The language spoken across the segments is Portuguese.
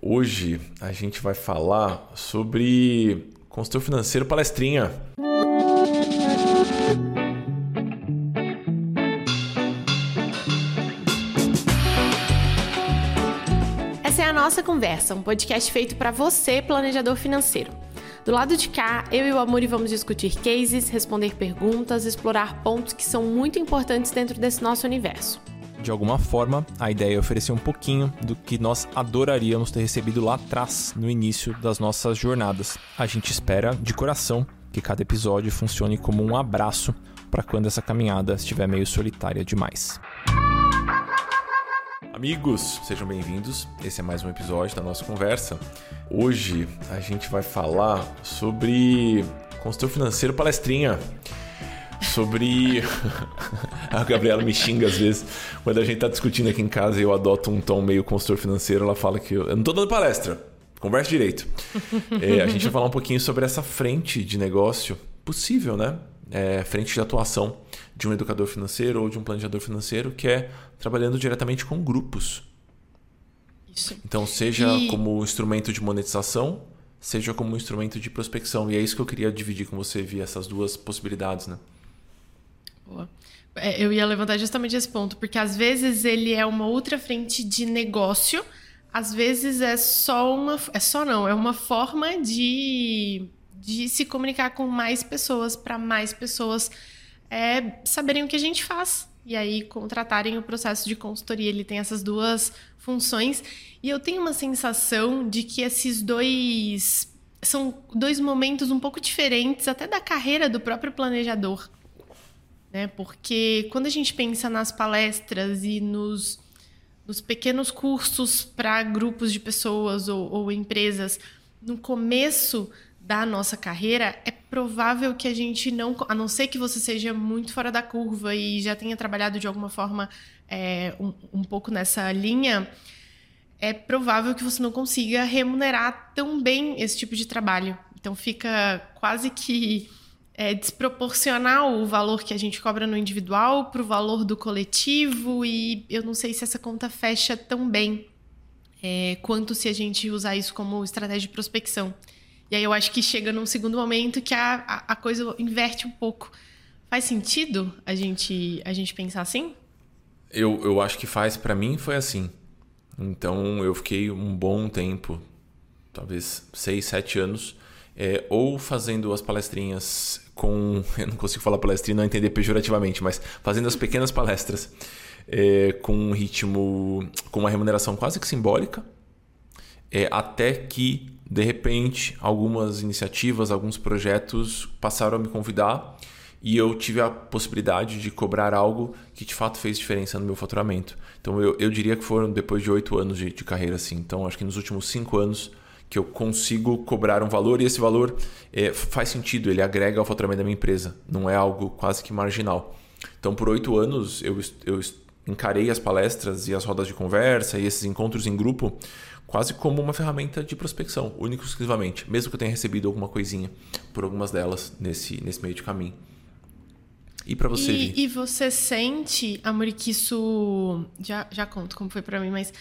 Hoje a gente vai falar sobre consultor financeiro palestrinha. Essa é a nossa conversa, um podcast feito para você, planejador financeiro. Do lado de cá, eu e o Amuri vamos discutir cases, responder perguntas, explorar pontos que são muito importantes dentro desse nosso universo. De alguma forma, a ideia é oferecer um pouquinho do que nós adoraríamos ter recebido lá atrás, no início das nossas jornadas. A gente espera, de coração, que cada episódio funcione como um abraço para quando essa caminhada estiver meio solitária demais. Amigos, sejam bem-vindos. Esse é mais um episódio da nossa conversa. Hoje a gente vai falar sobre consultor financeiro palestrinha sobre. a Gabriela me xinga às vezes. Quando a gente tá discutindo aqui em casa e eu adoto um tom meio consultor financeiro, ela fala que eu, eu não tô dando palestra. Conversa direito. É, a gente vai falar um pouquinho sobre essa frente de negócio possível, né? É, frente de atuação de um educador financeiro ou de um planejador financeiro que é trabalhando diretamente com grupos. Isso. Então, seja e... como instrumento de monetização, seja como instrumento de prospecção. E é isso que eu queria dividir com você via essas duas possibilidades, né? Boa. É, eu ia levantar justamente esse ponto, porque às vezes ele é uma outra frente de negócio, às vezes é só uma. É só não, é uma forma de, de se comunicar com mais pessoas, para mais pessoas é, saberem o que a gente faz. E aí contratarem o processo de consultoria. Ele tem essas duas funções. E eu tenho uma sensação de que esses dois são dois momentos um pouco diferentes, até da carreira do próprio planejador né? Porque quando a gente pensa nas palestras e nos, nos pequenos cursos para grupos de pessoas ou, ou empresas, no começo da nossa carreira, é provável que a gente não, a não ser que você seja muito fora da curva e já tenha trabalhado de alguma forma é, um, um pouco nessa linha, é provável que você não consiga remunerar tão bem esse tipo de trabalho. Então fica quase que é, desproporcional o valor que a gente cobra no individual para o valor do coletivo e eu não sei se essa conta fecha tão bem é, quanto se a gente usar isso como estratégia de prospecção. E aí eu acho que chega num segundo momento que a, a, a coisa inverte um pouco. Faz sentido a gente, a gente pensar assim? Eu, eu acho que faz. Para mim foi assim. Então eu fiquei um bom tempo, talvez seis, sete anos, é, ou fazendo as palestrinhas com. Eu não consigo falar palestrinha não entender pejorativamente, mas fazendo as pequenas palestras é, com um ritmo, com uma remuneração quase que simbólica, é, até que, de repente, algumas iniciativas, alguns projetos passaram a me convidar e eu tive a possibilidade de cobrar algo que de fato fez diferença no meu faturamento. Então eu, eu diria que foram depois de oito anos de, de carreira assim. Então acho que nos últimos cinco anos que eu consigo cobrar um valor e esse valor é, faz sentido, ele agrega ao faturamento da minha empresa, não é algo quase que marginal. Então, por oito anos, eu, eu encarei as palestras e as rodas de conversa e esses encontros em grupo quase como uma ferramenta de prospecção, único e exclusivamente, mesmo que eu tenha recebido alguma coisinha por algumas delas nesse, nesse meio de caminho. E para você, e, e, você sente, Amor, que isso. Já, já conto como foi para mim, mas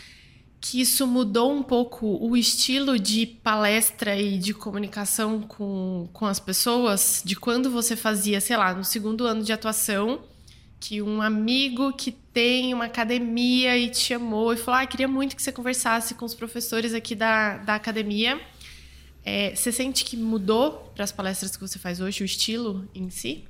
que isso mudou um pouco o estilo de palestra e de comunicação com, com as pessoas, de quando você fazia, sei lá, no segundo ano de atuação, que um amigo que tem uma academia e te chamou e falou: ah, queria muito que você conversasse com os professores aqui da, da academia. É, você sente que mudou para as palestras que você faz hoje, o estilo em si?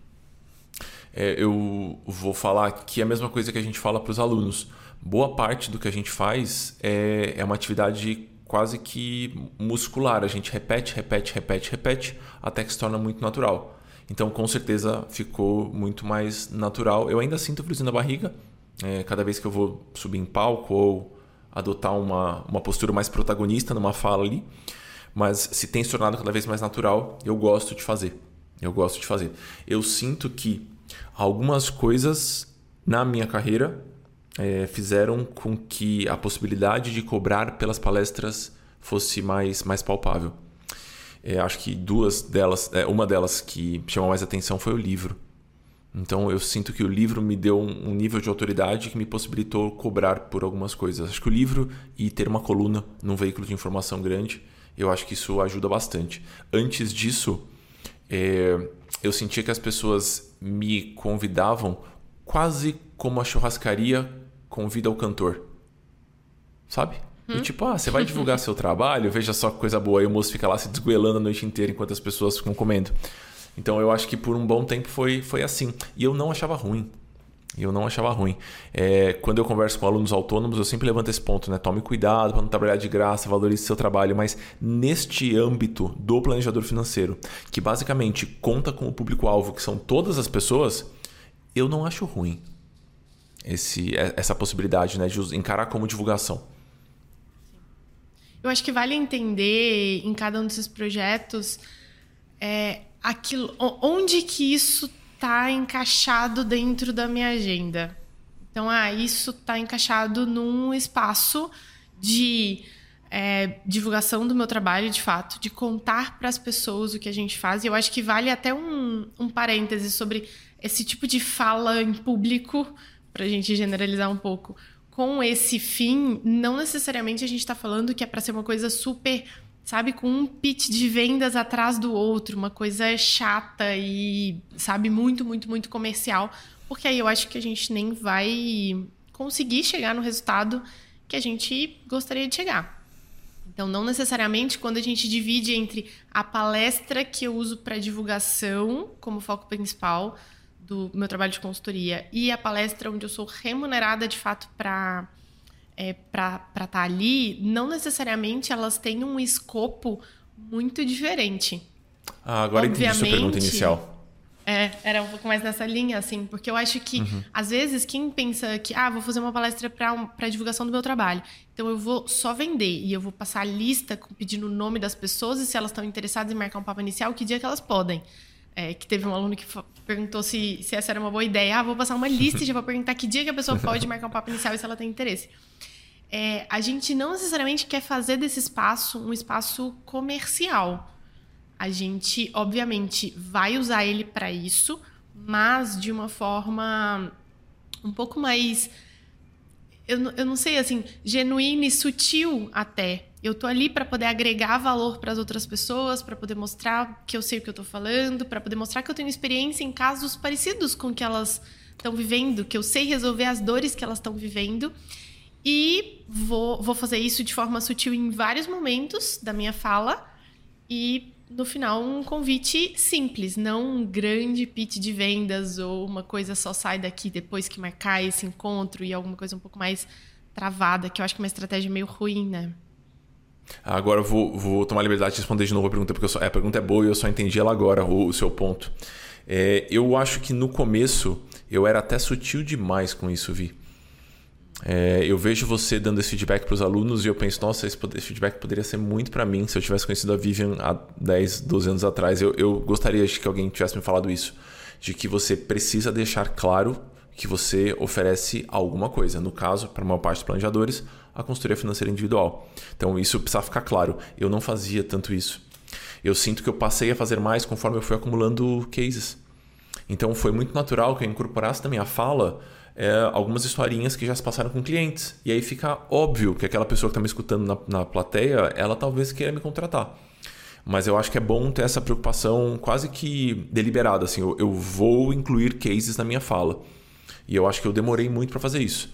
É, eu vou falar que é a mesma coisa que a gente fala para os alunos boa parte do que a gente faz é, é uma atividade quase que muscular. A gente repete, repete, repete, repete, até que se torna muito natural. Então, com certeza, ficou muito mais natural. Eu ainda sinto friozinho na barriga é, cada vez que eu vou subir em palco ou adotar uma, uma postura mais protagonista numa fala ali. Mas se tem se tornado cada vez mais natural, eu gosto de fazer. Eu gosto de fazer. Eu sinto que algumas coisas na minha carreira é, fizeram com que a possibilidade de cobrar pelas palestras fosse mais, mais palpável. É, acho que duas delas, é, uma delas que chamou mais atenção foi o livro. Então eu sinto que o livro me deu um nível de autoridade que me possibilitou cobrar por algumas coisas. Acho que o livro e ter uma coluna num veículo de informação grande, eu acho que isso ajuda bastante. Antes disso, é, eu sentia que as pessoas me convidavam quase como a churrascaria convida o cantor. Sabe? Hum? tipo, ah, você vai divulgar seu trabalho, veja só que coisa boa. Aí o moço fica lá se desgoelando a noite inteira enquanto as pessoas ficam comendo. Então eu acho que por um bom tempo foi, foi assim. E eu não achava ruim. E eu não achava ruim. É, quando eu converso com alunos autônomos, eu sempre levanto esse ponto, né? Tome cuidado para não trabalhar de graça, valorize seu trabalho. Mas neste âmbito do planejador financeiro, que basicamente conta com o público-alvo, que são todas as pessoas, eu não acho ruim esse, é, essa possibilidade né, de encarar como divulgação. Eu acho que vale entender em cada um desses projetos é, aquilo, onde que isso está encaixado dentro da minha agenda. Então, ah, isso está encaixado num espaço de é, divulgação do meu trabalho, de fato, de contar para as pessoas o que a gente faz. E eu acho que vale até um, um parêntese sobre esse tipo de fala em público, para a gente generalizar um pouco. Com esse fim, não necessariamente a gente está falando que é para ser uma coisa super sabe, com um pitch de vendas atrás do outro, uma coisa chata e, sabe, muito, muito, muito comercial, porque aí eu acho que a gente nem vai conseguir chegar no resultado que a gente gostaria de chegar. Então, não necessariamente quando a gente divide entre a palestra que eu uso para divulgação como foco principal do meu trabalho de consultoria e a palestra onde eu sou remunerada de fato para é, para estar tá ali, não necessariamente elas têm um escopo muito diferente. Ah, agora Obviamente, entendi sua pergunta inicial. É, era um pouco mais nessa linha, assim, porque eu acho que, uhum. às vezes, quem pensa que, ah, vou fazer uma palestra para divulgação do meu trabalho, então eu vou só vender e eu vou passar a lista pedindo o nome das pessoas e se elas estão interessadas em marcar um papo inicial, que dia que elas podem. É, que teve um aluno que perguntou se, se essa era uma boa ideia. Ah, vou passar uma lista e já vou perguntar que dia que a pessoa pode marcar um papo inicial e se ela tem interesse. É, a gente não necessariamente quer fazer desse espaço um espaço comercial. A gente, obviamente, vai usar ele para isso, mas de uma forma um pouco mais. Eu, eu não sei, assim, genuína e sutil até. Eu tô ali para poder agregar valor para as outras pessoas, para poder mostrar que eu sei o que eu tô falando, para poder mostrar que eu tenho experiência em casos parecidos com que elas estão vivendo, que eu sei resolver as dores que elas estão vivendo. E vou, vou fazer isso de forma sutil em vários momentos da minha fala. E no final, um convite simples, não um grande pitch de vendas ou uma coisa só sai daqui depois que marcar esse encontro e alguma coisa um pouco mais travada, que eu acho que é uma estratégia meio ruim, né? Agora eu vou, vou tomar liberdade de responder de novo a pergunta, porque só, a pergunta é boa e eu só entendi ela agora, o, o seu ponto. É, eu acho que no começo eu era até sutil demais com isso, Vi. É, eu vejo você dando esse feedback para os alunos e eu penso, nossa, esse, esse feedback poderia ser muito para mim se eu tivesse conhecido a Vivian há 10, 12 anos atrás. Eu, eu gostaria de que alguém tivesse me falado isso, de que você precisa deixar claro que você oferece alguma coisa. No caso, para a maior parte dos planejadores, a consultoria financeira individual. Então isso precisa ficar claro. Eu não fazia tanto isso. Eu sinto que eu passei a fazer mais conforme eu fui acumulando cases. Então foi muito natural que eu incorporasse na minha fala é, algumas historinhas que já se passaram com clientes. E aí fica óbvio que aquela pessoa que está me escutando na, na plateia, ela talvez queira me contratar. Mas eu acho que é bom ter essa preocupação quase que deliberada. Assim, eu, eu vou incluir cases na minha fala. E eu acho que eu demorei muito para fazer isso.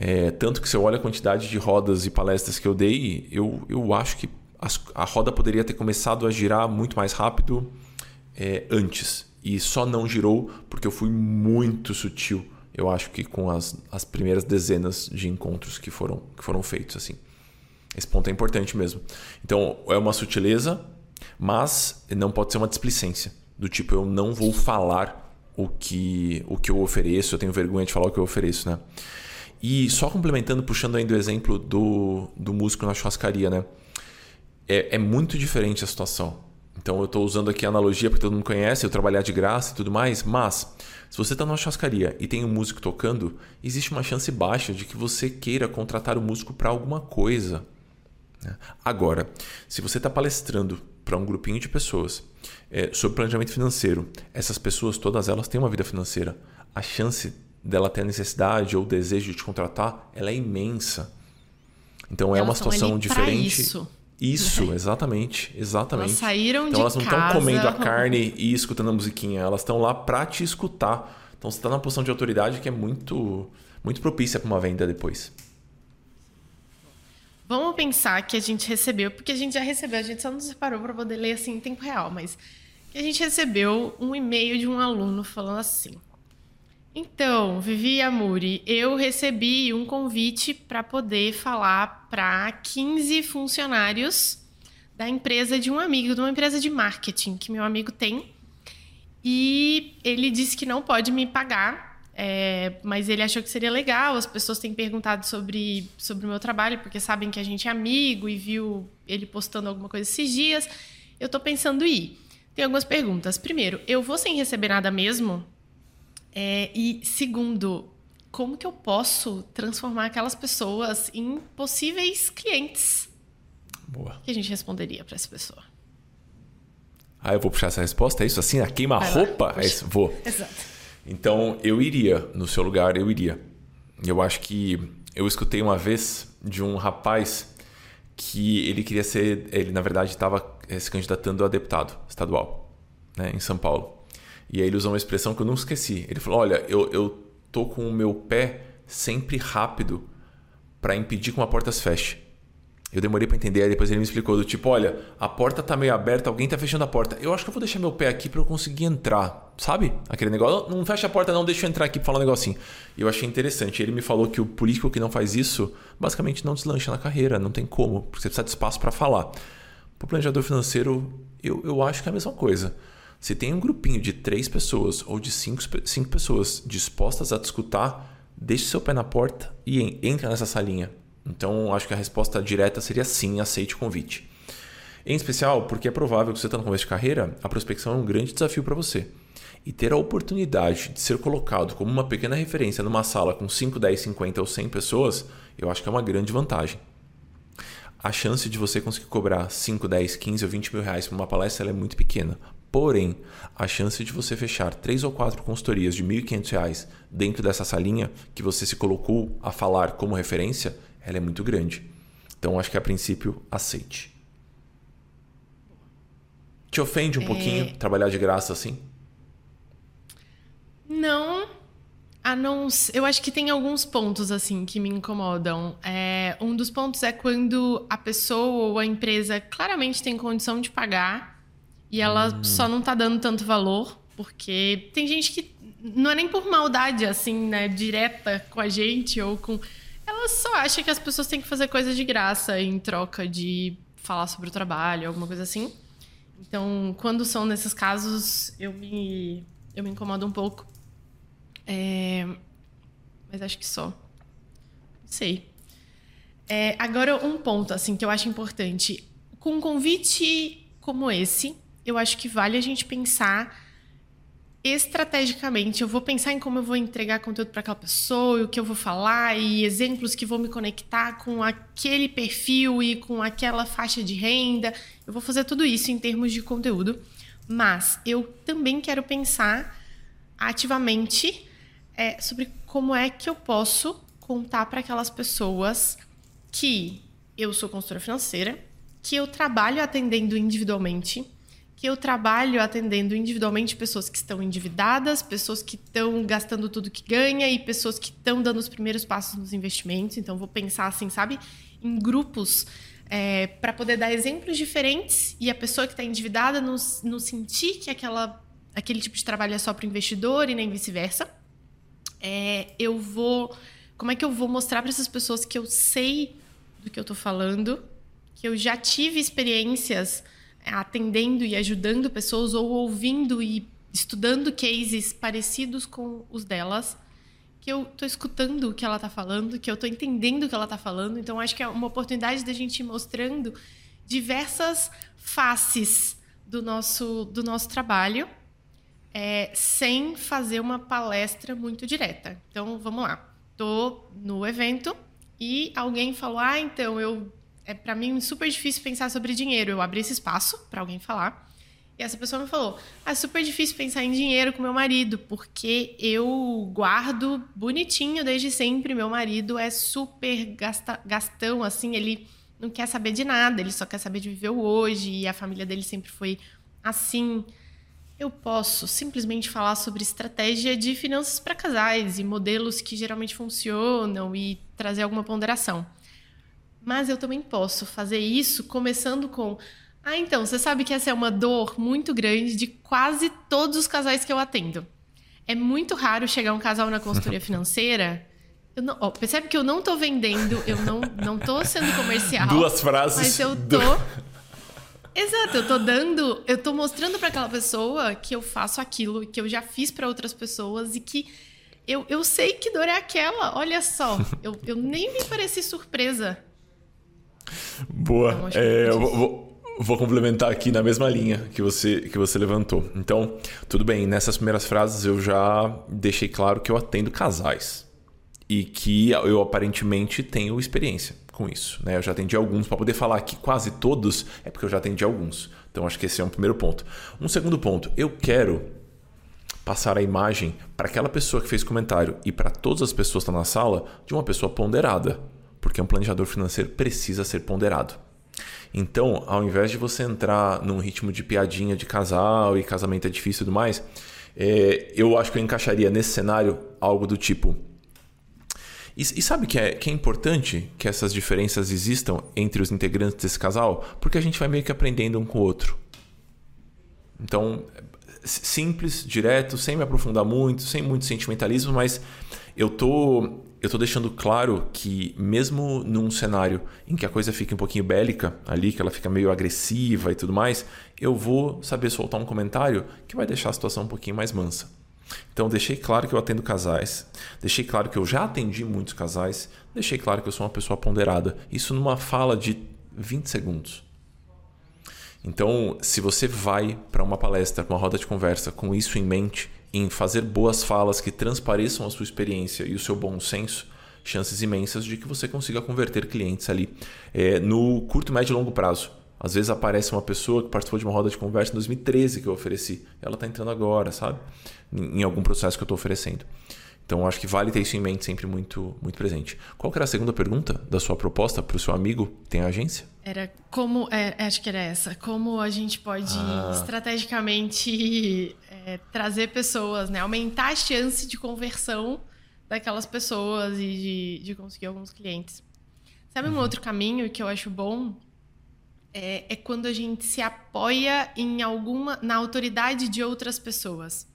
É, tanto que se eu olho a quantidade de rodas e palestras que eu dei, eu, eu acho que as, a roda poderia ter começado a girar muito mais rápido é, antes. E só não girou porque eu fui muito sutil eu acho que com as, as primeiras dezenas de encontros que foram, que foram feitos. assim. Esse ponto é importante mesmo. Então, é uma sutileza, mas não pode ser uma displicência. Do tipo, eu não vou falar o que, o que eu ofereço, eu tenho vergonha de falar o que eu ofereço, né? E só complementando, puxando ainda o exemplo do, do músico na churrascaria, né? É, é muito diferente a situação. Então eu estou usando aqui a analogia porque todo mundo conhece, eu trabalhar de graça e tudo mais, mas se você está numa churrascaria e tem um músico tocando, existe uma chance baixa de que você queira contratar o músico para alguma coisa. Né? Agora, se você está palestrando para um grupinho de pessoas é, sobre planejamento financeiro, essas pessoas, todas elas têm uma vida financeira. A chance dela ter a necessidade ou desejo de te contratar, ela é imensa. Então é uma situação diferente. Isso. Isso, exatamente, exatamente. Elas saíram então de elas não estão comendo a carne e escutando a musiquinha, elas estão lá para te escutar. Então você está numa posição de autoridade que é muito, muito propícia para uma venda depois. Vamos pensar que a gente recebeu, porque a gente já recebeu, a gente só não separou para poder ler assim em tempo real, mas que a gente recebeu um e-mail de um aluno falando assim: Então, Vivi Amuri, eu recebi um convite para poder falar para 15 funcionários da empresa de um amigo, de uma empresa de marketing que meu amigo tem. E ele disse que não pode me pagar é, mas ele achou que seria legal. As pessoas têm perguntado sobre, sobre o meu trabalho, porque sabem que a gente é amigo e viu ele postando alguma coisa esses dias. Eu estou pensando em ir. Tem algumas perguntas. Primeiro, eu vou sem receber nada mesmo? É, e segundo, como que eu posso transformar aquelas pessoas em possíveis clientes? Boa. O que a gente responderia para essa pessoa? Ah, eu vou puxar essa resposta? É isso assim? A queima-roupa? É isso? Vou. Exato. Então eu iria no seu lugar, eu iria. Eu acho que eu escutei uma vez de um rapaz que ele queria ser, ele na verdade estava eh, se candidatando a deputado estadual, né, em São Paulo. E aí ele usou uma expressão que eu nunca esqueci. Ele falou: "Olha, eu, eu tô com o meu pé sempre rápido para impedir que uma porta se feche. Eu demorei para entender, aí depois ele me explicou do tipo, olha, a porta tá meio aberta, alguém tá fechando a porta. Eu acho que eu vou deixar meu pé aqui para eu conseguir entrar, sabe? Aquele negócio, não fecha a porta não, deixa eu entrar aqui para falar um negocinho. Eu achei interessante. Ele me falou que o político que não faz isso, basicamente não deslancha na carreira, não tem como, porque você precisa de espaço para falar. Pro planejador financeiro, eu, eu acho que é a mesma coisa. Se tem um grupinho de três pessoas ou de cinco, cinco pessoas dispostas a te escutar, deixe seu pé na porta e entra nessa salinha então, acho que a resposta direta seria sim, aceite o convite. Em especial porque é provável que você está no começo de carreira, a prospecção é um grande desafio para você. E ter a oportunidade de ser colocado como uma pequena referência numa sala com 5, 10, 50 ou 100 pessoas, eu acho que é uma grande vantagem. A chance de você conseguir cobrar 5, 10, 15 ou 20 mil reais por uma palestra é muito pequena. Porém, a chance de você fechar três ou quatro consultorias de R$ 1.500 dentro dessa salinha que você se colocou a falar como referência ela é muito grande. Então acho que a princípio aceite. Te ofende um é... pouquinho trabalhar de graça assim? Não. A não, eu acho que tem alguns pontos assim que me incomodam. É, um dos pontos é quando a pessoa ou a empresa claramente tem condição de pagar e ela hum. só não está dando tanto valor, porque tem gente que não é nem por maldade assim, né, direta com a gente ou com ela só acha que as pessoas têm que fazer coisa de graça em troca de falar sobre o trabalho, alguma coisa assim. Então, quando são nesses casos, eu me, eu me incomodo um pouco. É, mas acho que só. Não sei. É, agora, um ponto assim que eu acho importante. Com um convite como esse, eu acho que vale a gente pensar estrategicamente, eu vou pensar em como eu vou entregar conteúdo para aquela pessoa, e o que eu vou falar e exemplos que vão me conectar com aquele perfil e com aquela faixa de renda. Eu vou fazer tudo isso em termos de conteúdo, mas eu também quero pensar ativamente é, sobre como é que eu posso contar para aquelas pessoas que eu sou consultora financeira, que eu trabalho atendendo individualmente que eu trabalho atendendo individualmente pessoas que estão endividadas, pessoas que estão gastando tudo que ganha e pessoas que estão dando os primeiros passos nos investimentos. Então, vou pensar assim, sabe, em grupos é, para poder dar exemplos diferentes e a pessoa que está endividada não, não sentir que aquela, aquele tipo de trabalho é só para o investidor e nem vice-versa. É, eu vou. Como é que eu vou mostrar para essas pessoas que eu sei do que eu estou falando, que eu já tive experiências atendendo e ajudando pessoas ou ouvindo e estudando cases parecidos com os delas, que eu estou escutando o que ela está falando, que eu estou entendendo o que ela está falando. Então, acho que é uma oportunidade da gente ir mostrando diversas faces do nosso, do nosso trabalho, é, sem fazer uma palestra muito direta. Então, vamos lá. Estou no evento e alguém falou: Ah, então eu é para mim super difícil pensar sobre dinheiro. Eu abri esse espaço para alguém falar. E essa pessoa me falou: ah, é super difícil pensar em dinheiro com meu marido, porque eu guardo bonitinho desde sempre. Meu marido é super gasta, gastão, assim, ele não quer saber de nada, ele só quer saber de viver o hoje, e a família dele sempre foi assim. Eu posso simplesmente falar sobre estratégia de finanças para casais e modelos que geralmente funcionam e trazer alguma ponderação. Mas eu também posso fazer isso começando com ah, então, você sabe que essa é uma dor muito grande de quase todos os casais que eu atendo. É muito raro chegar um casal na consultoria financeira. Não, ó, percebe que eu não tô vendendo, eu não, não tô sendo comercial. Duas frases. Mas eu tô. Exato, eu tô dando, eu tô mostrando para aquela pessoa que eu faço aquilo que eu já fiz para outras pessoas e que eu, eu sei que dor é aquela. Olha só, eu, eu nem me pareci surpresa. Boa. Então, é, eu vou, vou complementar aqui na mesma linha que você, que você levantou. Então, tudo bem, nessas primeiras frases eu já deixei claro que eu atendo casais e que eu aparentemente tenho experiência com isso. Né? Eu já atendi alguns, para poder falar que quase todos é porque eu já atendi alguns. Então, acho que esse é um primeiro ponto. Um segundo ponto, eu quero passar a imagem para aquela pessoa que fez comentário e para todas as pessoas que estão na sala de uma pessoa ponderada, porque um planejador financeiro precisa ser ponderado. Então, ao invés de você entrar num ritmo de piadinha de casal e casamento é difícil e tudo mais, é, eu acho que eu encaixaria nesse cenário algo do tipo. E, e sabe que é, que é importante que essas diferenças existam entre os integrantes desse casal? Porque a gente vai meio que aprendendo um com o outro. Então, simples, direto, sem me aprofundar muito, sem muito sentimentalismo, mas eu tô eu tô deixando claro que mesmo num cenário em que a coisa fica um pouquinho bélica ali, que ela fica meio agressiva e tudo mais, eu vou saber soltar um comentário que vai deixar a situação um pouquinho mais mansa. Então deixei claro que eu atendo casais, deixei claro que eu já atendi muitos casais, deixei claro que eu sou uma pessoa ponderada. Isso numa fala de 20 segundos. Então, se você vai para uma palestra, uma roda de conversa com isso em mente, em fazer boas falas que transpareçam a sua experiência e o seu bom senso, chances imensas de que você consiga converter clientes ali é, no curto, médio e longo prazo. Às vezes aparece uma pessoa que participou de uma roda de conversa em 2013 que eu ofereci. Ela está entrando agora, sabe? Em algum processo que eu estou oferecendo. Então, acho que vale ter isso em mente sempre muito, muito presente. Qual era a segunda pergunta da sua proposta para o seu amigo tem agência? Era como, é, acho que era essa, como a gente pode ah. estrategicamente é, trazer pessoas, né? aumentar a chance de conversão daquelas pessoas e de, de conseguir alguns clientes. Sabe um uhum. outro caminho que eu acho bom? É, é quando a gente se apoia em alguma na autoridade de outras pessoas.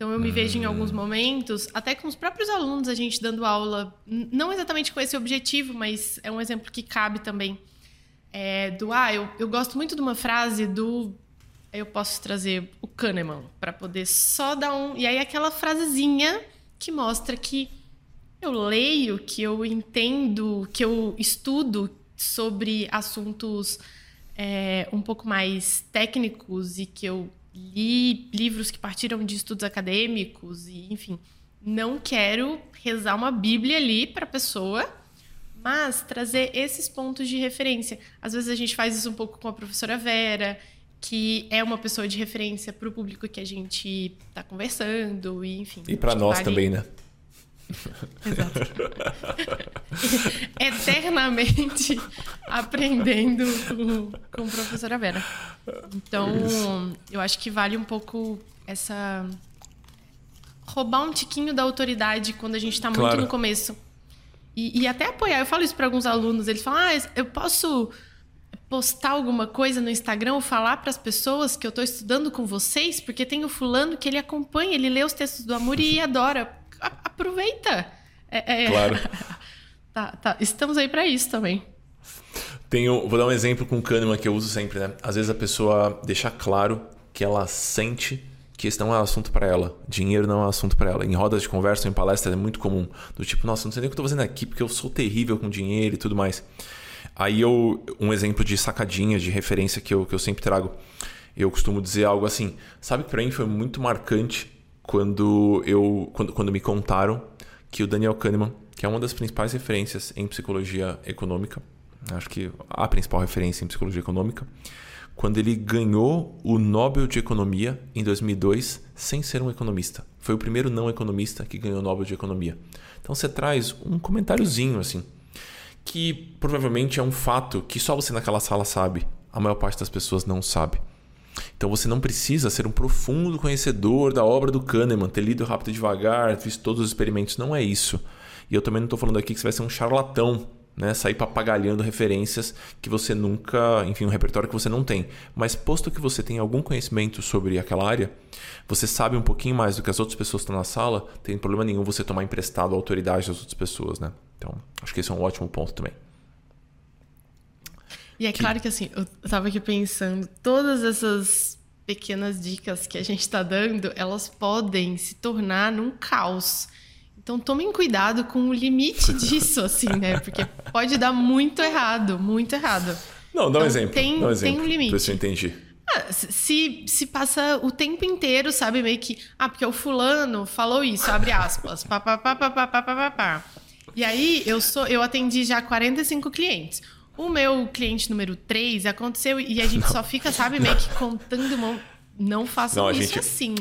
Então eu me vejo em alguns momentos, até com os próprios alunos, a gente dando aula, não exatamente com esse objetivo, mas é um exemplo que cabe também. É, do ah, eu, eu gosto muito de uma frase do. Eu posso trazer Kahneman para poder só dar um. E aí aquela frasezinha que mostra que eu leio, que eu entendo, que eu estudo sobre assuntos é, um pouco mais técnicos e que eu li livros que partiram de estudos acadêmicos e, enfim, não quero rezar uma Bíblia ali para a pessoa, mas trazer esses pontos de referência. Às vezes a gente faz isso um pouco com a professora Vera, que é uma pessoa de referência para o público que a gente está conversando, e enfim. E para nós vale... também, né? Exato. Eternamente aprendendo com, com a professora Vera. Então, eu acho que vale um pouco essa. roubar um tiquinho da autoridade quando a gente está muito claro. no começo. E, e, até apoiar. Eu falo isso para alguns alunos. Eles falam: ah, eu posso postar alguma coisa no Instagram ou falar para as pessoas que eu estou estudando com vocês, porque tem o fulano que ele acompanha, ele lê os textos do amor e adora aproveita. É, é... Claro. tá, tá. Estamos aí para isso também. Tenho, vou dar um exemplo com o Kahneman que eu uso sempre, né? Às vezes a pessoa deixa claro que ela sente que esse não é assunto para ela. Dinheiro não é assunto para ela. Em rodas de conversa, em palestras é muito comum. Do tipo, nossa, não sei nem o que eu tô fazendo aqui porque eu sou terrível com dinheiro e tudo mais. Aí eu, um exemplo de sacadinha, de referência que eu, que eu sempre trago, eu costumo dizer algo assim, sabe que para mim foi muito marcante quando eu quando, quando me contaram que o Daniel Kahneman, que é uma das principais referências em psicologia econômica, acho que a principal referência em psicologia econômica, quando ele ganhou o Nobel de Economia em 2002 sem ser um economista. Foi o primeiro não economista que ganhou o Nobel de Economia. Então você traz um comentáriozinho assim, que provavelmente é um fato que só você naquela sala sabe, a maior parte das pessoas não sabe. Então você não precisa ser um profundo conhecedor da obra do Kahneman, ter lido rápido e devagar, visto todos os experimentos. Não é isso. E eu também não estou falando aqui que você vai ser um charlatão, né? sair papagalhando referências que você nunca, enfim, um repertório que você não tem. Mas posto que você tem algum conhecimento sobre aquela área, você sabe um pouquinho mais do que as outras pessoas que estão na sala, tem problema nenhum você tomar emprestado a autoridade das outras pessoas, né? Então, acho que esse é um ótimo ponto também. E é que... claro que assim, eu tava aqui pensando, todas essas pequenas dicas que a gente está dando, elas podem se tornar num caos. Então tomem cuidado com o limite disso, assim, né? Porque pode dar muito errado, muito errado. Não, dá um então, exemplo. Tem, dá um exemplo, tem um limite. Se eu entendi. Ah, se, se passa o tempo inteiro, sabe, meio que. Ah, porque o fulano falou isso, abre aspas. Pá, pá, pá, pá, pá, pá, pá, pá. E aí eu sou, eu atendi já 45 clientes. O meu cliente número 3 aconteceu e a gente só fica, sabe, meio que contando mão. Não façam Não, isso gente... assim.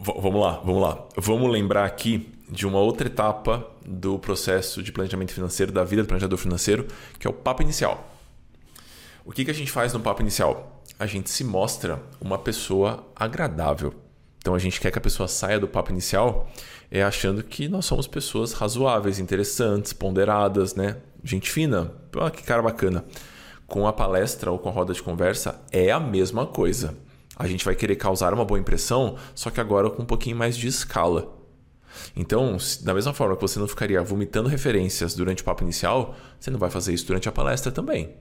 vamos lá, vamos lá. Vamos lembrar aqui de uma outra etapa do processo de planejamento financeiro, da vida do planejador financeiro, que é o papo inicial. O que, que a gente faz no papo inicial? A gente se mostra uma pessoa agradável. Então a gente quer que a pessoa saia do papo inicial é, achando que nós somos pessoas razoáveis, interessantes, ponderadas, né? gente fina, que cara bacana. Com a palestra ou com a roda de conversa é a mesma coisa. A gente vai querer causar uma boa impressão, só que agora com um pouquinho mais de escala. Então, da mesma forma que você não ficaria vomitando referências durante o papo inicial, você não vai fazer isso durante a palestra também.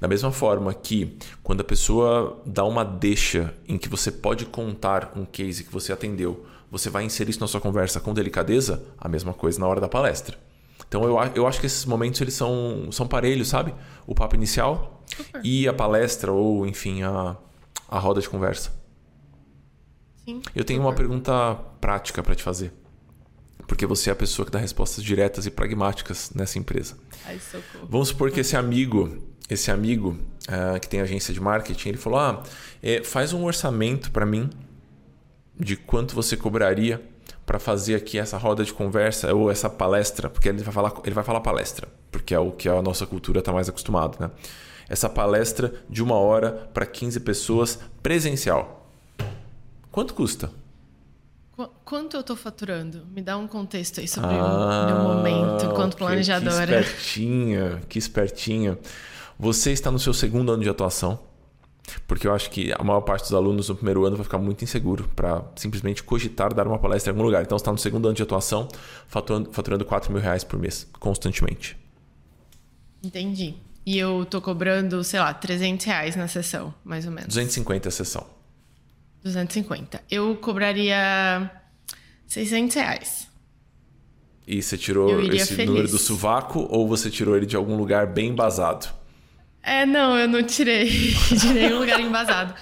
Da mesma forma que quando a pessoa dá uma deixa em que você pode contar um case que você atendeu, você vai inserir isso na sua conversa com delicadeza, a mesma coisa na hora da palestra. Então eu, eu acho que esses momentos eles são, são parelhos, sabe? O papo inicial Super. e a palestra ou, enfim, a, a roda de conversa. Sim. Eu tenho Super. uma pergunta prática para te fazer. Porque você é a pessoa que dá respostas diretas e pragmáticas nessa empresa. Ai, socorro. Vamos supor que esse amigo, esse amigo uh, que tem agência de marketing, ele falou: ah, é, faz um orçamento para mim de quanto você cobraria para fazer aqui essa roda de conversa ou essa palestra, porque ele vai falar, ele vai falar palestra, porque é o que a nossa cultura está mais acostumado, né? Essa palestra de uma hora para 15 pessoas presencial. Quanto custa? Quanto eu estou faturando? Me dá um contexto aí sobre ah, o meu momento enquanto planejadora. Que espertinha, que espertinha. Você está no seu segundo ano de atuação. Porque eu acho que a maior parte dos alunos no primeiro ano vai ficar muito inseguro para simplesmente cogitar dar uma palestra em algum lugar. Então você está no segundo ano de atuação, faturando, faturando 4 mil reais por mês, constantemente. Entendi. E eu tô cobrando, sei lá, 300 reais na sessão, mais ou menos. 250 a sessão. 250. Eu cobraria 600 reais. E você tirou esse feliz. número do sovaco ou você tirou ele de algum lugar bem embasado? É, não, eu não tirei de nenhum lugar embasado.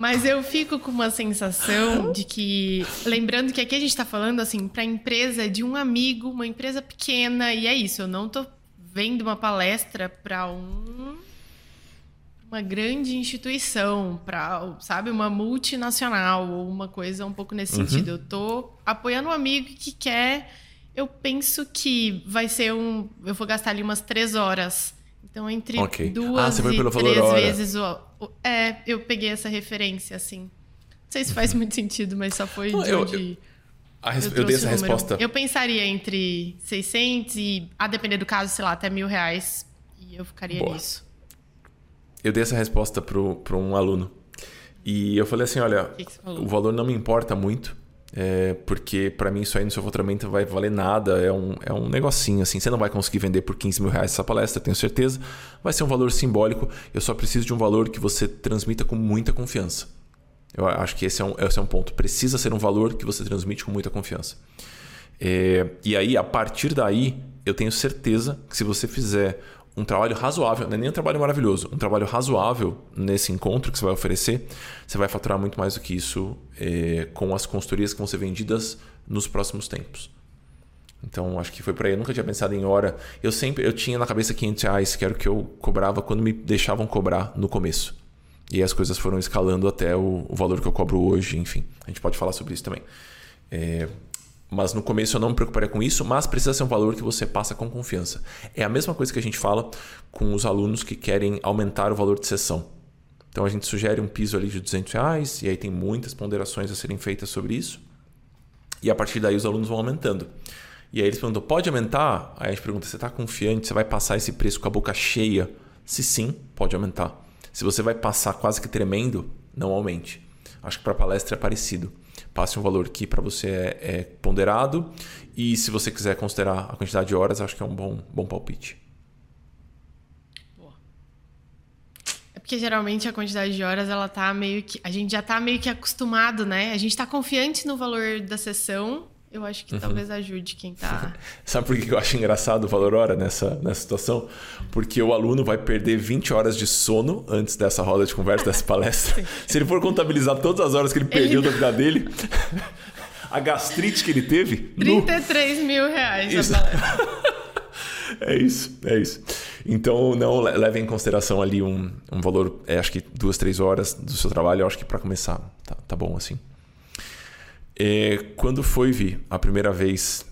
Mas eu fico com uma sensação de que, lembrando que aqui a gente está falando assim para empresa de um amigo, uma empresa pequena e é isso. Eu não tô vendo uma palestra para um uma grande instituição, para sabe uma multinacional ou uma coisa um pouco nesse uhum. sentido. Eu tô apoiando um amigo que quer. Eu penso que vai ser um. Eu vou gastar ali umas três horas então, entre okay. duas ah, e três vezes o, o, É, eu peguei essa referência, assim. Não sei se faz muito sentido, mas só foi de eu, onde... Eu, res... eu, eu dei essa resposta. Eu pensaria entre 600 e, a depender do caso, sei lá, até mil reais. E eu ficaria Boa. nisso. Eu dei essa resposta para um aluno. E eu falei assim, olha, que que o valor não me importa muito. É, porque para mim isso aí no seu faturamento vai valer nada, é um, é um negocinho assim. Você não vai conseguir vender por 15 mil reais essa palestra, tenho certeza. Vai ser um valor simbólico. Eu só preciso de um valor que você transmita com muita confiança. Eu acho que esse é um, esse é um ponto. Precisa ser um valor que você transmite com muita confiança. É, e aí, a partir daí, eu tenho certeza que se você fizer um trabalho razoável, não é nem um trabalho maravilhoso, um trabalho razoável nesse encontro que você vai oferecer, você vai faturar muito mais do que isso é, com as consultorias que vão ser vendidas nos próximos tempos. Então, acho que foi por aí. Eu nunca tinha pensado em hora. Eu sempre eu tinha na cabeça 500 reais, que era o que eu cobrava quando me deixavam cobrar no começo. E as coisas foram escalando até o, o valor que eu cobro hoje, enfim. A gente pode falar sobre isso também. É, mas no começo eu não me preocuparia com isso, mas precisa ser um valor que você passa com confiança. É a mesma coisa que a gente fala com os alunos que querem aumentar o valor de sessão. Então a gente sugere um piso ali de 200 reais, e aí tem muitas ponderações a serem feitas sobre isso. E a partir daí os alunos vão aumentando. E aí eles perguntam, pode aumentar? Aí a gente pergunta, você está confiante? Você vai passar esse preço com a boca cheia? Se sim, pode aumentar. Se você vai passar quase que tremendo, não aumente. Acho que para palestra é parecido. Passe um valor que para você é, é, ponderado e se você quiser considerar a quantidade de horas, acho que é um bom, bom palpite. É porque geralmente a quantidade de horas ela tá meio que a gente já tá meio que acostumado, né? A gente está confiante no valor da sessão eu acho que uhum. talvez ajude quem tá. Sabe por que eu acho engraçado o valor hora nessa, nessa situação? Porque o aluno vai perder 20 horas de sono antes dessa roda de conversa, dessa palestra. Se ele for contabilizar todas as horas que ele perdeu ele... da vida dele, a gastrite que ele teve. 33 no... mil reais isso. a palestra. É isso, é isso. Então, não leve em consideração ali um, um valor, é, acho que duas, três horas do seu trabalho, eu acho que para começar tá, tá bom assim. É, quando foi, Vi, a primeira vez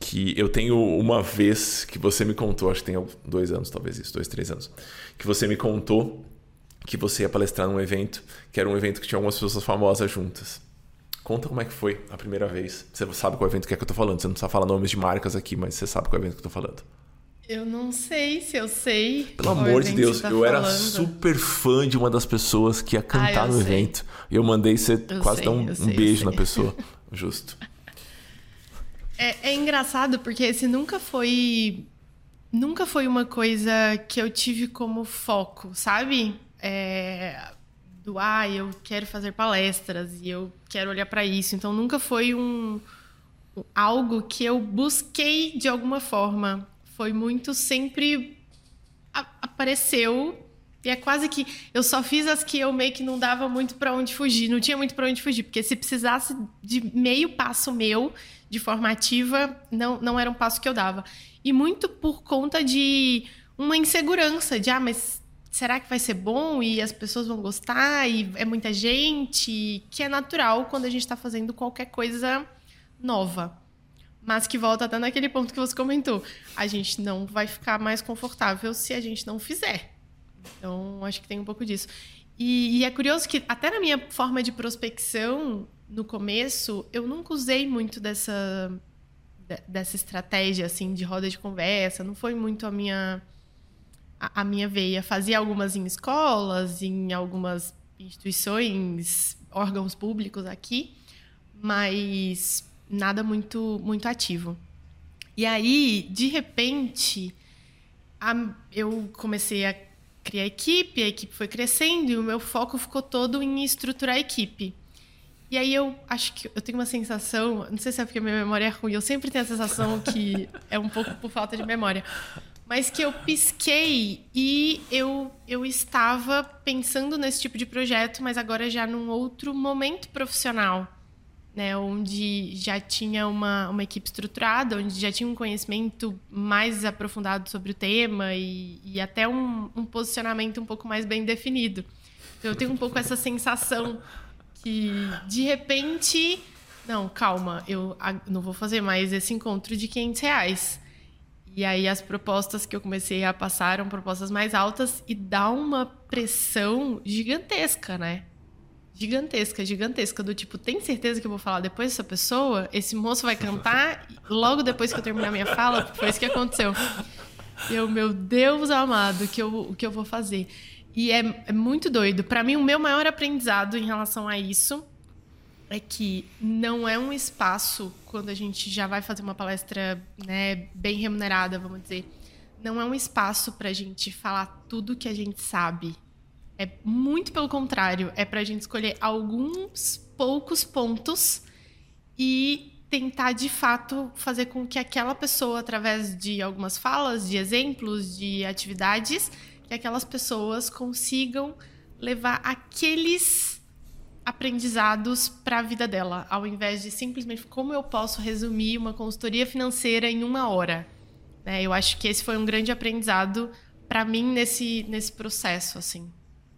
que eu tenho uma vez que você me contou, acho que tem dois anos, talvez isso, dois, três anos, que você me contou que você ia palestrar num evento, que era um evento que tinha algumas pessoas famosas juntas. Conta como é que foi a primeira vez. Você sabe qual evento que é que eu tô falando. Você não precisa falar nomes de marcas aqui, mas você sabe qual evento que eu tô falando. Eu não sei se eu sei. Pelo amor de Deus, tá eu falando. era super fã de uma das pessoas que ia cantar ah, no sei. evento. E eu mandei você eu quase sei, dar um, sei, um beijo na pessoa. Justo. É, é engraçado porque esse nunca foi. Nunca foi uma coisa que eu tive como foco, sabe? É, do ah, eu quero fazer palestras e eu quero olhar para isso. Então nunca foi um algo que eu busquei de alguma forma foi muito sempre apareceu e é quase que eu só fiz as que eu meio que não dava muito para onde fugir, não tinha muito para onde fugir, porque se precisasse de meio passo meu de formativa, não não era um passo que eu dava. E muito por conta de uma insegurança de ah, mas será que vai ser bom e as pessoas vão gostar e é muita gente, que é natural quando a gente está fazendo qualquer coisa nova mas que volta até naquele ponto que você comentou. A gente não vai ficar mais confortável se a gente não fizer. Então, acho que tem um pouco disso. E, e, é curioso que, até na minha forma de prospecção, no começo, eu nunca usei muito dessa, dessa estratégia, assim, de roda de conversa. Não foi muito a minha, a, a minha veia. Fazia algumas em escolas, em algumas instituições, órgãos públicos aqui, mas nada muito, muito ativo. E aí, de repente, a, eu comecei a criar equipe, a equipe foi crescendo e o meu foco ficou todo em estruturar a equipe. E aí eu acho que eu tenho uma sensação, não sei se é porque a minha memória é ruim, eu sempre tenho a sensação que é um pouco por falta de memória, mas que eu pisquei e eu, eu estava pensando nesse tipo de projeto, mas agora já num outro momento profissional né, onde já tinha uma, uma equipe estruturada, onde já tinha um conhecimento mais aprofundado sobre o tema e, e até um, um, posicionamento um pouco mais bem definido. Então, eu tenho um pouco essa sensação que, de repente, não, calma, eu não vou fazer mais esse encontro de 500 reais. E aí as propostas que eu comecei a passar eram propostas mais altas e dá uma pressão gigantesca, né? Gigantesca, gigantesca, do tipo, tem certeza que eu vou falar depois dessa pessoa? Esse moço vai cantar logo depois que eu terminar minha fala? Foi isso que aconteceu. E eu, meu Deus amado, que eu, o que eu vou fazer? E é, é muito doido. Para mim, o meu maior aprendizado em relação a isso é que não é um espaço, quando a gente já vai fazer uma palestra né, bem remunerada, vamos dizer, não é um espaço para a gente falar tudo que a gente sabe é muito pelo contrário. É para a gente escolher alguns poucos pontos e tentar de fato fazer com que aquela pessoa, através de algumas falas, de exemplos, de atividades, que aquelas pessoas consigam levar aqueles aprendizados para a vida dela, ao invés de simplesmente como eu posso resumir uma consultoria financeira em uma hora. Né? Eu acho que esse foi um grande aprendizado para mim nesse, nesse processo, assim.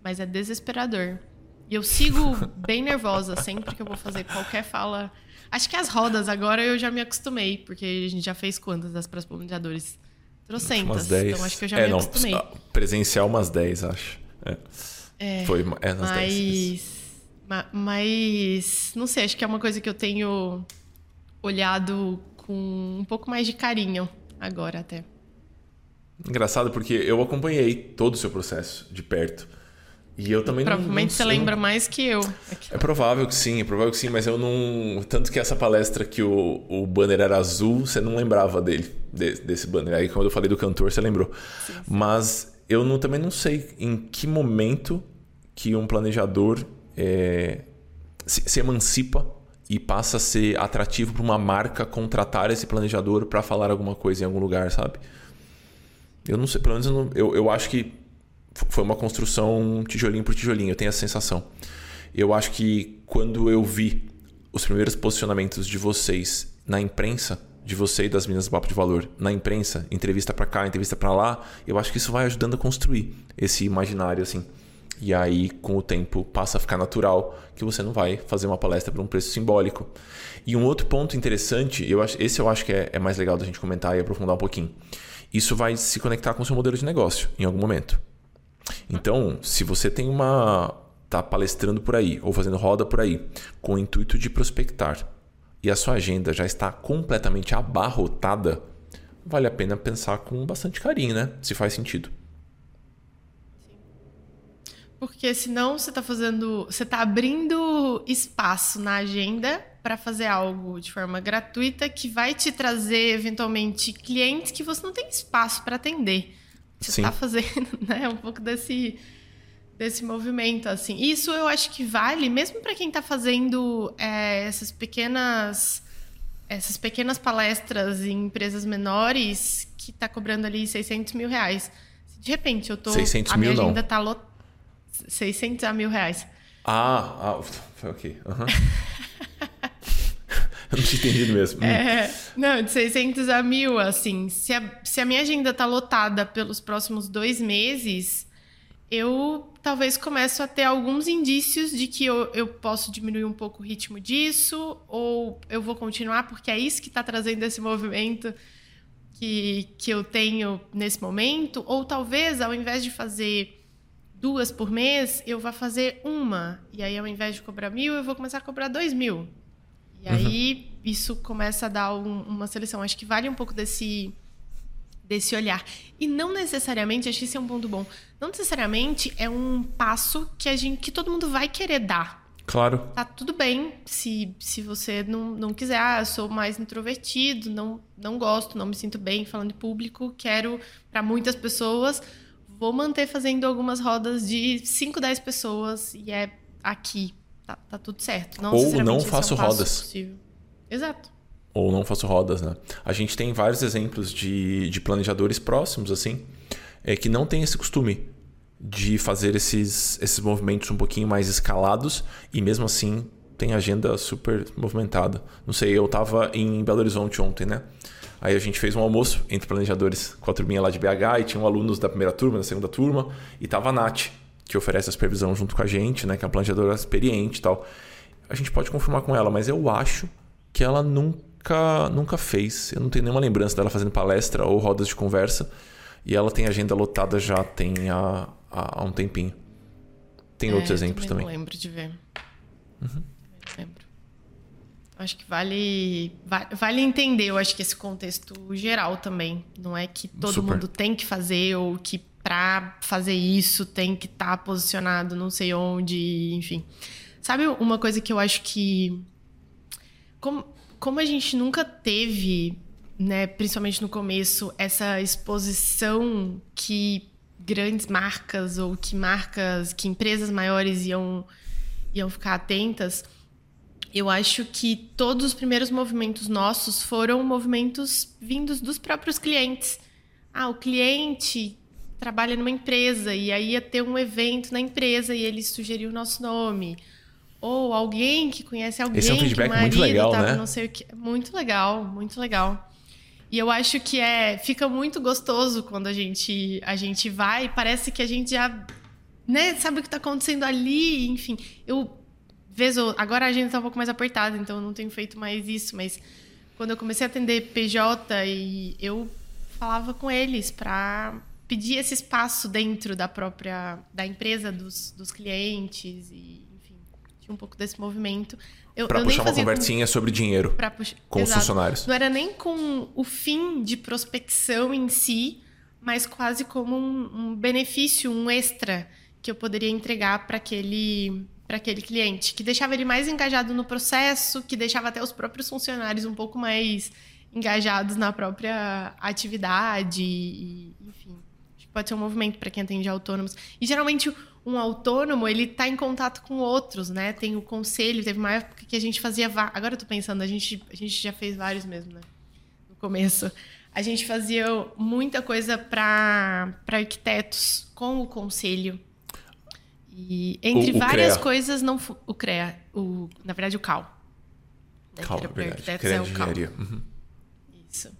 Mas é desesperador. E eu sigo bem nervosa sempre que eu vou fazer qualquer fala. Acho que as rodas agora eu já me acostumei, porque a gente já fez quantas das para planejadores? Trocentas. Umas 10. Então acho que eu já é, me não, acostumei. Presencial umas 10, acho. É. É, Foi é nas mas, 10. Mas, não sei, acho que é uma coisa que eu tenho olhado com um pouco mais de carinho agora até. Engraçado porque eu acompanhei todo o seu processo de perto. E eu também Provavelmente não, não, você lembra mais que eu. É provável que sim, é provável que sim, mas eu não. Tanto que essa palestra que o, o banner era azul, você não lembrava dele, de, desse banner. Aí quando eu falei do cantor, você lembrou. Sim, sim. Mas eu não, também não sei em que momento que um planejador é, se, se emancipa e passa a ser atrativo para uma marca contratar esse planejador para falar alguma coisa em algum lugar, sabe? Eu não sei, pelo menos eu, não, eu, eu acho que foi uma construção tijolinho por tijolinho, eu tenho essa sensação. Eu acho que quando eu vi os primeiros posicionamentos de vocês na imprensa, de você e das meninas do Papo de Valor, na imprensa, entrevista para cá, entrevista para lá, eu acho que isso vai ajudando a construir esse imaginário assim. E aí, com o tempo, passa a ficar natural que você não vai fazer uma palestra por um preço simbólico. E um outro ponto interessante, eu acho, esse eu acho que é, é mais legal da gente comentar e aprofundar um pouquinho. Isso vai se conectar com o seu modelo de negócio em algum momento. Então, se você tem uma tá palestrando por aí ou fazendo roda por aí com o intuito de prospectar e a sua agenda já está completamente abarrotada, vale a pena pensar com bastante carinho, né? Se faz sentido. Porque senão você está fazendo, você está abrindo espaço na agenda para fazer algo de forma gratuita que vai te trazer eventualmente clientes que você não tem espaço para atender. Você está fazendo, né, um pouco desse desse movimento assim. Isso eu acho que vale mesmo para quem está fazendo é, essas pequenas essas pequenas palestras em empresas menores que está cobrando ali 600 mil reais. De repente eu tô 600 a minha mil agenda não. tá lotada 600 a mil reais. Ah, ah foi ok. Uhum. Eu não tinha entendido mesmo. É, não, de 600 a mil, assim. Se a, se a minha agenda tá lotada pelos próximos dois meses, eu talvez começo a ter alguns indícios de que eu, eu posso diminuir um pouco o ritmo disso, ou eu vou continuar, porque é isso que está trazendo esse movimento que, que eu tenho nesse momento, ou talvez ao invés de fazer duas por mês, eu vou fazer uma. E aí, ao invés de cobrar mil, eu vou começar a cobrar dois mil. E aí, uhum. isso começa a dar um, uma seleção. Acho que vale um pouco desse, desse olhar. E não necessariamente, acho que esse é um ponto bom, não necessariamente é um passo que, a gente, que todo mundo vai querer dar. Claro. Tá tudo bem se, se você não, não quiser. Ah, eu sou mais introvertido, não, não gosto, não me sinto bem falando em público, quero para muitas pessoas vou manter fazendo algumas rodas de 5, 10 pessoas e é aqui. Tá, tá tudo certo. Não Ou não faço é um rodas. Possível. Exato. Ou não faço rodas, né? A gente tem vários exemplos de, de planejadores próximos, assim, é, que não tem esse costume de fazer esses, esses movimentos um pouquinho mais escalados e mesmo assim tem agenda super movimentada. Não sei, eu tava em Belo Horizonte ontem, né? Aí a gente fez um almoço entre planejadores com a turminha lá de BH e tinham alunos da primeira turma, da segunda turma, e tava a Nath, que oferece a supervisão junto com a gente, né, que é uma planejadora experiente e tal. A gente pode confirmar com ela, mas eu acho que ela nunca, nunca fez. Eu não tenho nenhuma lembrança dela fazendo palestra ou rodas de conversa. E ela tem agenda lotada já tem há, há, um tempinho. Tem é, outros exemplos também. Lembro de ver. Uhum. Lembro. Acho que vale, vale entender, eu acho que esse contexto geral também. Não é que todo Super. mundo tem que fazer ou que para fazer isso tem que estar tá posicionado não sei onde, enfim. Sabe uma coisa que eu acho que como, como a gente nunca teve, né, principalmente no começo, essa exposição que grandes marcas ou que marcas, que empresas maiores iam iam ficar atentas, eu acho que todos os primeiros movimentos nossos foram movimentos vindos dos próprios clientes. Ah, o cliente trabalha numa empresa e aí ia ter um evento na empresa e ele sugeriu o nosso nome. ou alguém que conhece alguém Esse é um feedback que o marido muito legal, tava, né? não sei o que. Muito legal, muito legal. E eu acho que é fica muito gostoso quando a gente a gente vai, parece que a gente já né, sabe o que está acontecendo ali, enfim. Eu vez ou agora a gente está um pouco mais apertada, então eu não tenho feito mais isso, mas quando eu comecei a atender PJ e eu falava com eles para pedir esse espaço dentro da própria da empresa dos, dos clientes e enfim tinha um pouco desse movimento eu, Pra eu puxar nem uma conversinha sobre dinheiro com, puxar, com os Exato. funcionários. não era nem com o fim de prospecção em si mas quase como um, um benefício um extra que eu poderia entregar para aquele para aquele cliente, que deixava ele mais engajado no processo, que deixava até os próprios funcionários um pouco mais engajados na própria atividade, e, enfim. Pode ser um movimento para quem atende autônomos. E geralmente um autônomo, ele está em contato com outros, né? Tem o conselho, teve uma época que a gente fazia, agora eu tô pensando, a gente a gente já fez vários mesmo, né? No começo. A gente fazia muita coisa para arquitetos com o conselho. E entre O- o várias CREA. coisas, não o CREA, o, na verdade o CAL. né, pra verdade. arquitetos, é o CAL. Uhum. Isso.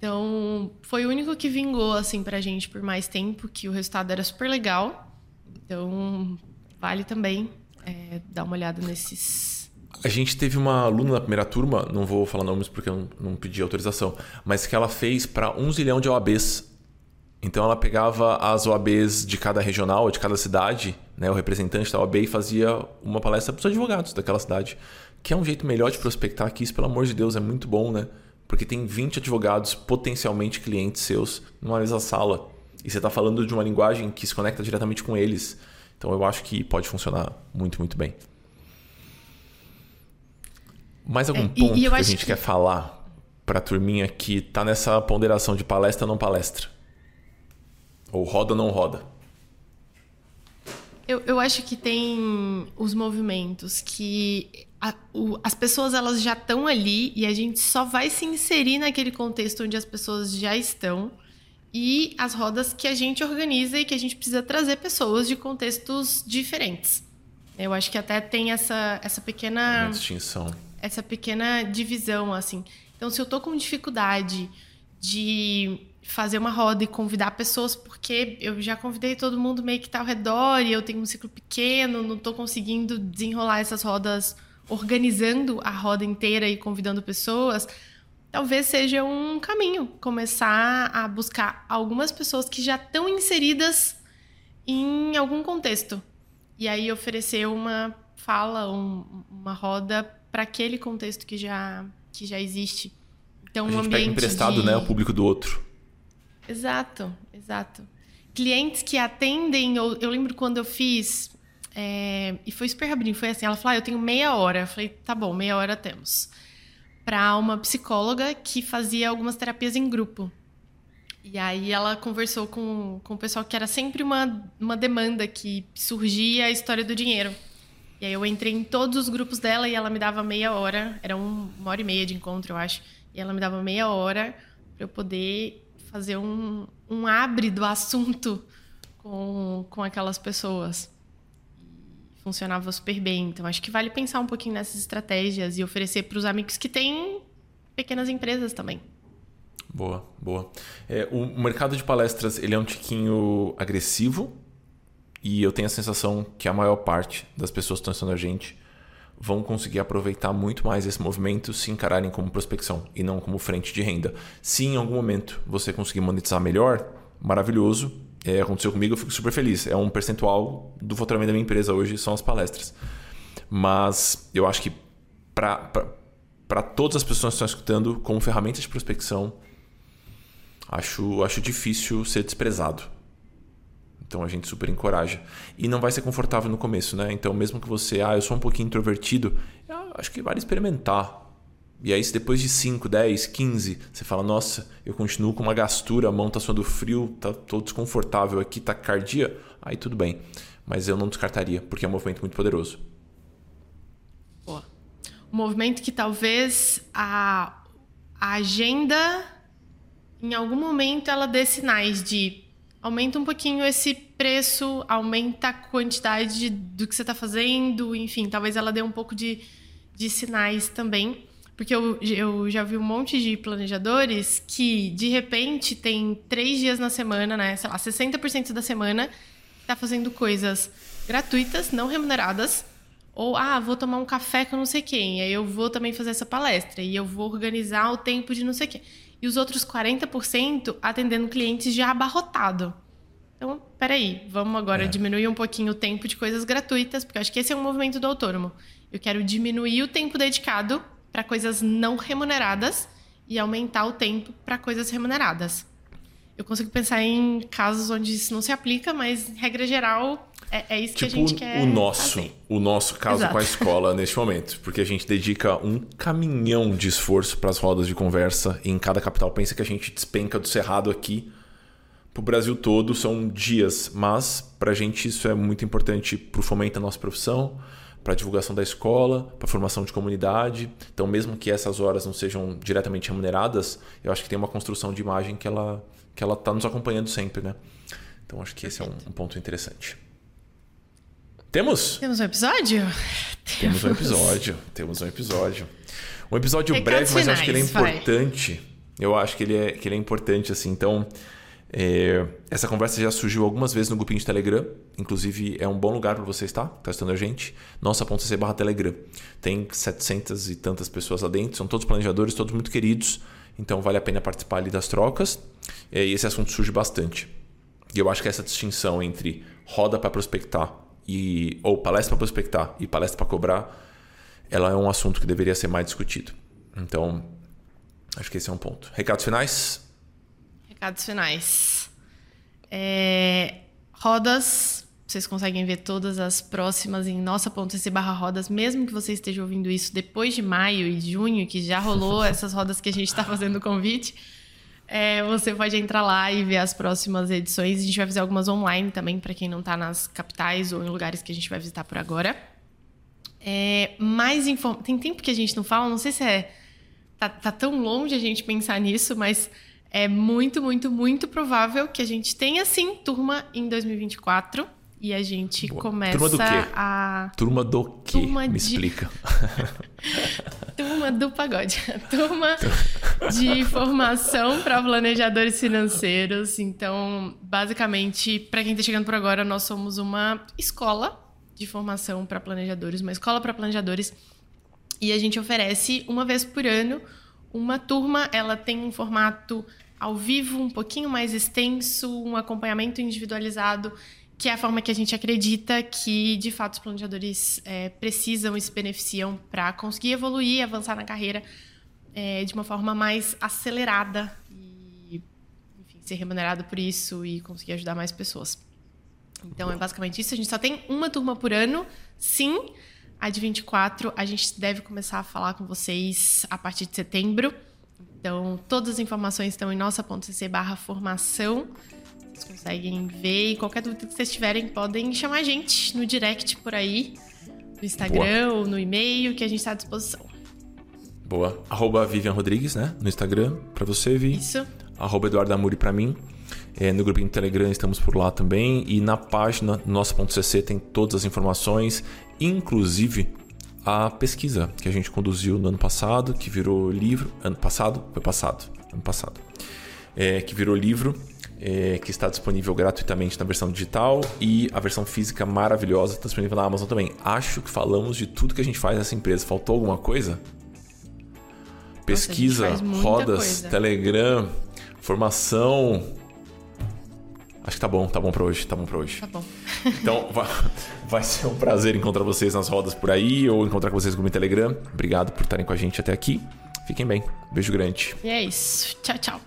Então, foi o único que vingou, assim, pra gente por mais tempo, que o resultado era super legal. Então, vale também é, dar uma olhada nesses. A gente teve uma aluna na primeira turma, não vou falar nomes porque eu não, não pedi autorização, mas que ela fez para um zilhão de OABs. Então ela pegava as OABs de cada regional, de cada cidade, né, o representante da OAB e fazia uma palestra para os advogados daquela cidade. Que é um jeito melhor de prospectar, que isso, pelo amor de Deus, é muito bom, né? Porque tem 20 advogados potencialmente clientes seus numa mesma sala. E você está falando de uma linguagem que se conecta diretamente com eles. Então eu acho que pode funcionar muito, muito bem. Mais algum É, ponto que a gente que- quer falar para a turminha que tá nessa ponderação de palestra não palestra? Ou roda não roda? Eu, eu acho que tem os movimentos que a- o- as pessoas elas já estão ali e a gente só vai se inserir naquele contexto onde as pessoas já estão e as rodas que a gente organiza e que a gente precisa trazer pessoas de contextos diferentes. Eu acho que até tem essa, essa pequena Uma distinção. essa pequena divisão, assim. Então, se eu tô com dificuldade de fazer uma roda e convidar pessoas, porque eu já convidei todo mundo meio que tá ao redor e eu tenho um ciclo pequeno, não tô conseguindo desenrolar essas rodas organizando a roda inteira e convidando pessoas, talvez seja um caminho começar a buscar algumas pessoas que já estão inseridas em algum contexto. E aí oferecer uma fala, um- uma roda para aquele contexto que já, que já existe. Então, A um gente ambiente pega emprestado, de... né, o público do outro. Exato, exato. Clientes que atendem, eu, eu lembro quando eu fiz, é, e foi super rapidinho, foi assim, ela falou, ah, eu tenho meia hora. Eu falei, tá bom, meia hora temos. Para uma psicóloga que fazia algumas terapias em grupo. E aí ela conversou com, com o pessoal que era sempre uma, uma demanda que surgia a história do dinheiro. E aí eu entrei em todos os grupos dela e ela me dava meia hora, era um- uma hora e meia de encontro, eu acho. E ela me dava meia hora para eu poder fazer um, um abre do assunto com, com aquelas pessoas. Funcionava super bem. Então acho que vale pensar um pouquinho nessas estratégias e oferecer para os amigos que têm pequenas empresas também. Boa, boa. É, o mercado de palestras ele é um tiquinho agressivo e eu tenho a sensação que a maior parte das pessoas que estão assistindo a gente vão conseguir aproveitar muito mais esse movimento se encararem como prospecção e não como frente de renda. Se em algum momento você conseguir monetizar melhor, maravilhoso. É, aconteceu comigo, eu fico super feliz. É um percentual do faturamento da minha empresa hoje, são as palestras. Mas eu acho que para todas as pessoas que estão escutando, como ferramenta de prospecção, acho, acho difícil ser desprezado. Então a gente super encoraja. E não vai ser confortável no começo, né? Então, mesmo que você, ah, eu sou um pouquinho introvertido, acho que vale experimentar. E aí, se depois de 5, 10, 15, você fala, nossa, eu continuo com uma gastura, a mão tá suando frio, tá, tô desconfortável aqui, tá cardia, aí tudo bem. Mas eu não descartaria, porque é um movimento muito poderoso. Boa. Um movimento que talvez a, a agenda, em algum momento, ela dê sinais de aumenta um pouquinho esse preço, aumenta a quantidade do que você está fazendo, enfim, talvez ela dê um pouco de, de sinais também. Porque eu, eu já vi um monte de planejadores que, de repente, tem três dias na semana, né? Sei lá, 60% da semana, está fazendo coisas gratuitas, não remuneradas, ou, ah, vou tomar um café com não sei quem, aí eu vou também fazer essa palestra, e eu vou organizar o tempo de não sei quem. E os outros 40% atendendo clientes já abarrotado. Então, peraí, vamos agora é. diminuir um pouquinho o tempo de coisas gratuitas, porque eu acho que esse é um movimento do autônomo. Eu quero diminuir o tempo dedicado para coisas não remuneradas e aumentar o tempo para coisas remuneradas. Eu consigo pensar em casos onde isso não se aplica, mas regra geral é, é isso tipo que a tipo gente quer. O nosso, fazer. o nosso caso Exato. com a escola neste momento. Porque a gente dedica um caminhão de esforço para as rodas de conversa em cada capital. Pensa que a gente despenca do Cerrado aqui para o Brasil todo, são dias. Mas para a gente isso é muito importante para o fomento da nossa profissão, para a divulgação da escola, para a formação de comunidade. Então, mesmo que essas horas não sejam diretamente remuneradas, eu acho que tem uma construção de imagem que ela que ela está nos acompanhando sempre, né? Então, acho que esse é um, um ponto interessante. Temos? Temos um episódio? Temos um episódio. Temos um episódio. Um episódio Recados breve, mas acho que ele é importante. Vai. Eu acho que ele é, que ele é importante, assim. Então, é, essa conversa já surgiu algumas vezes no grupinho de Telegram. Inclusive, é um bom lugar para você estar, tá estando a gente. Nossa.cc barra Telegram. Tem 700 e tantas pessoas lá dentro. São todos planejadores, todos muito queridos. Então, vale a pena participar ali das trocas. É, e esse assunto surge bastante. E eu acho que essa distinção entre roda para prospectar e ou palestra para prospectar e palestra para cobrar, ela é um assunto que deveria ser mais discutido. Então, acho que esse é um ponto. Recados finais? Recados finais. É, rodas, vocês conseguem ver todas as próximas em nossa.cc barra rodas, mesmo que você esteja ouvindo isso depois de maio e junho, que já rolou essas rodas que a gente está fazendo o convite. É, você pode entrar lá e ver as próximas edições. A gente vai fazer algumas online também, para quem não está nas capitais ou em lugares que a gente vai visitar por agora. É, mais inform... Tem tempo que a gente não fala, não sei se é. Tá, tá tão longe a gente pensar nisso, mas é muito, muito, muito provável que a gente tenha sim turma em 2024. E a gente Boa. começa Turma do quê? a. Turma do quê? Turma Me de... explica. Turma do pagode. Turma de formação para planejadores financeiros. Então, basicamente, para quem está chegando por agora, nós somos uma escola de formação para planejadores, uma escola para planejadores. E a gente oferece uma vez por ano uma turma. Ela tem um formato ao vivo, um pouquinho mais extenso, um acompanhamento individualizado que é a forma que a gente acredita que, de fato, os planejadores é, precisam e se beneficiam para conseguir evoluir, avançar na carreira é, de uma forma mais acelerada e, enfim, ser remunerado por isso e conseguir ajudar mais pessoas. Então, é basicamente isso. A gente só tem uma turma por ano, sim. A de 24, a gente deve começar a falar com vocês a partir de setembro. Então, todas as informações estão em nossa.cc barra formação vocês conseguem ver. E qualquer dúvida que vocês tiverem, podem chamar a gente no direct por aí, no Instagram Boa. ou no e-mail, que a gente está à disposição. Boa. Arroba Vivian Rodrigues, né? No Instagram, para você, Vi. Isso. Arroba Eduardo Amuri para mim. É, no grupinho do Telegram estamos por lá também. E na página nossa.cc tem todas as informações, inclusive a pesquisa que a gente conduziu no ano passado, que virou livro. Ano passado? Foi passado. Ano passado. É, que virou livro é, que está disponível gratuitamente na versão digital e a versão física maravilhosa está disponível na Amazon também. Acho que falamos de tudo que a gente faz nessa empresa. Faltou alguma coisa? Pesquisa, Nossa, rodas, coisa. Telegram, formação. Acho que tá bom, tá bom para hoje, tá bom para hoje. Tá bom. então, vai, vai, ser um prazer encontrar vocês nas rodas por aí ou encontrar com vocês no Telegram. Obrigado por estarem com a gente até aqui. Fiquem bem. Beijo grande. E é isso. Tchau, tchau.